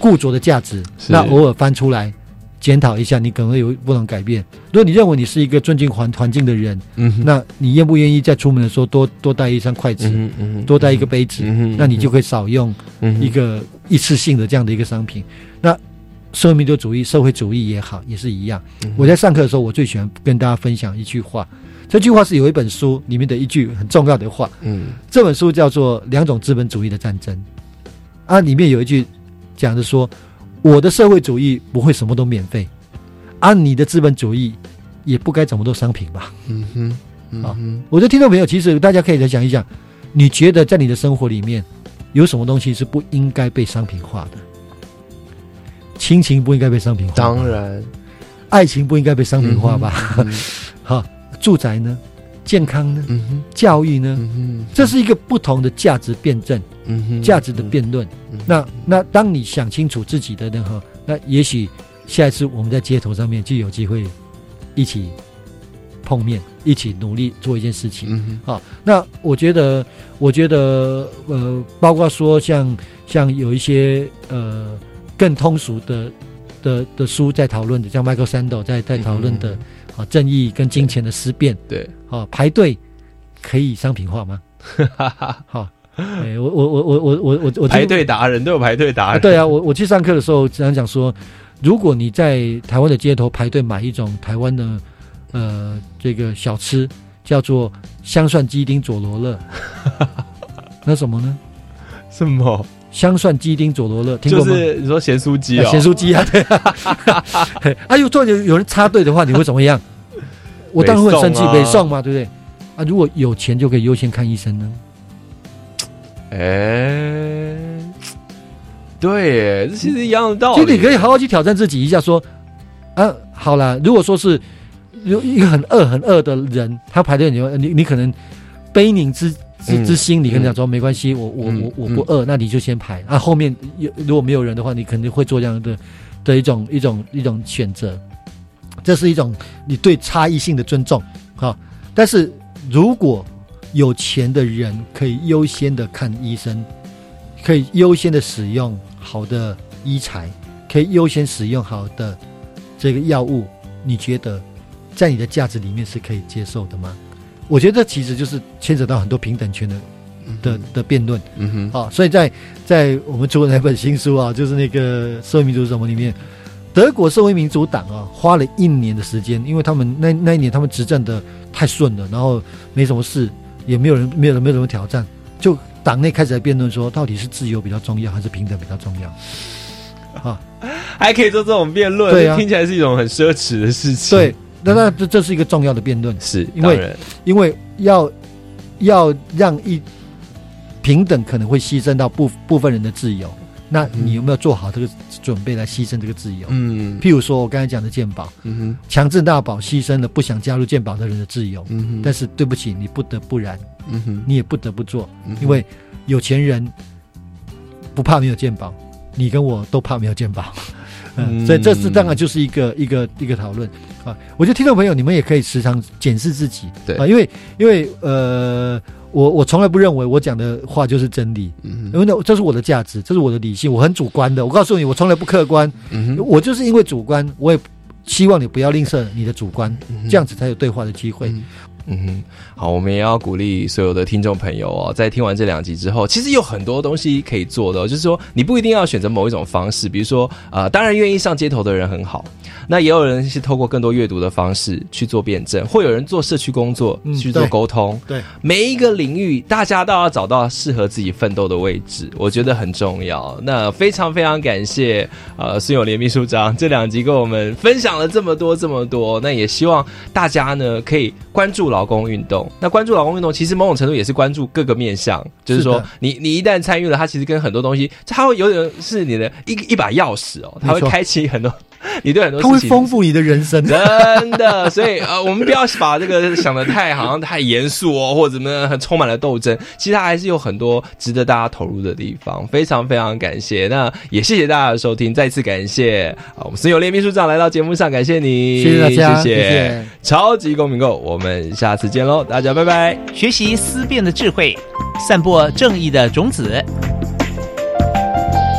固着的价值，那偶尔翻出来检讨一下，你可能会有不能改变。如果你认为你是一个尊敬环环境的人，嗯，那你愿不愿意在出门的时候多多带一双筷子，嗯嗯多带一个杯子，嗯哼那你就可以少用一个一次性的这样的一个商品。那社会民主主义、社会主义也好，也是一样。嗯我在上课的时候，我最喜欢跟大家分享一句话。这句话是有一本书里面的一句很重要的话。嗯这本书叫做《两种资本主义的战争》，啊，里面有一句讲的说：“我的社会主义不会什么都免费，啊，你的资本主义也不该怎么做商品吧。”嗯哼，嗯好哼，我的听众朋友，其实大家可以来想一想，你觉得在你的生活里面有什么东西是不应该被商品化的？亲情不应该被商品化，当，然，爱情不应该被商品化吧？嗯 好，住宅呢？健康呢？嗯哼，教育呢？嗯哼，这是一个不同的价值辩证、嗯哼，价值的辩论。嗯那那当你想清楚自己的任何，那也许下一次我们在街头上面就有机会一起碰面，一起努力做一件事情。嗯哼，好，那我觉得，我觉得，呃，包括说像像有一些呃更通俗的的的书在讨论的，像 Michael Sandel 在在讨论的嗯，啊，正义跟金钱的思辨，对，啊，排队可以商品化吗？好，哎，我我我我我我我我排队达人都有排队达啊，人，对啊，我我去上课的时候经常讲说，如果你在台湾的街头排队买一种台湾的呃这个小吃，叫做香蒜鸡丁佐罗勒，那什么呢？什么？香蒜鸡丁佐罗勒，听就过吗？是你说咸酥鸡啊哦，咸酥鸡啊，对啊。嘿啊，如果突然有有人插队的话，你会怎么样？我当然会很生气，北宋嘛，对不对？啊，如果有钱就可以优先看医生呢？哎，对耶，这其实一样的道理。其实你可以好好去挑战自己一下，说，啊，好啦，如果说是有一个很饿很饿的人，他排队，你你你可能悲悯之之嗯之心，你跟他说、没关系，我我嗯我我不饿，那你就先排。啊，后面有如果没有人的话，你肯定会做这样的的一种一种一种选择，这是一种你对差异性的尊重，哈、但是如果有钱的人可以优先的看医生，可以优先的使用好的医材，可以优先使用好的这个药物，你觉得在你的价值里面是可以接受的吗？我觉得这其实就是牵扯到很多平等权的的的辩论。嗯哼，啊，所以在在我们出的那本新书啊，就是那个社会民主是什么里面，德国社会民主党啊，花了一年的时间，因为他们那那一年他们执政的太顺了，然后没什么事，也没有人没有人没有什么挑战，就党内开始来辩论说，到底是自由比较重要还是平等比较重要？啊，还可以做这种辩论，对啊。听起来是一种很奢侈的事情。对，那那这这是一个重要的辩论，是，因为因为要要让一平等可能会牺牲到部部分人的自由，那你有没有做好这个准备来牺牲这个自由？嗯。譬如说我刚才讲的鉴宝，嗯哼，强制大宝牺牲了不想加入鉴宝的人的自由，嗯哼，但是对不起，你不得不然，嗯哼，你也不得不做，嗯因为有钱人不怕没有鉴宝，你跟我都怕没有鉴宝。嗯，嗯。所以这是当然就是一个一个一个讨论啊。我觉得听众朋友，你们也可以时常检视自己，对啊，因为因为呃，我我从来不认为我讲的话就是真理，嗯因为那这是我的价值，这是我的理性，我很主观的。我告诉你，我从来不客观，嗯哼，我就是因为主观，我也希望你不要吝啬你的主观，嗯这样子才有对话的机会。嗯嗯哼，好，我们也要鼓励所有的听众朋友哦，在听完这两集之后，其实有很多东西可以做的、哦，就是说你不一定要选择某一种方式，比如说呃，当然愿意上街头的人很好，那也有人是透过更多阅读的方式去做辩证，或有人做社区工作、嗯去做沟通，对，每一个领域大家都要找到适合自己奋斗的位置，我觉得很重要。那非常非常感谢呃孙永莲秘书长这两集跟我们分享了这么多这么多，那也希望大家呢可以关注劳工运动。那关注劳工运动，其实某种程度也是关注各个面向，就是说是你你一旦参与了，它其实跟很多东西，它会有点是你的一一把钥匙哦，它会开启很多 你对很多它会事情丰富你的人生。真的，所以呃，我们不要把这个想的太好像太严肃哦，或者怎么样，很充满了斗争。其实它还是有很多值得大家投入的地方。非常非常感谢，那也谢谢大家的收听，再次感谢啊，我们孙友烈秘书长来到节目上，感谢你，谢谢大家谢谢谢超级公民购，我们下次见喽，大家拜拜。学习思辨的智慧，散播正义的种子。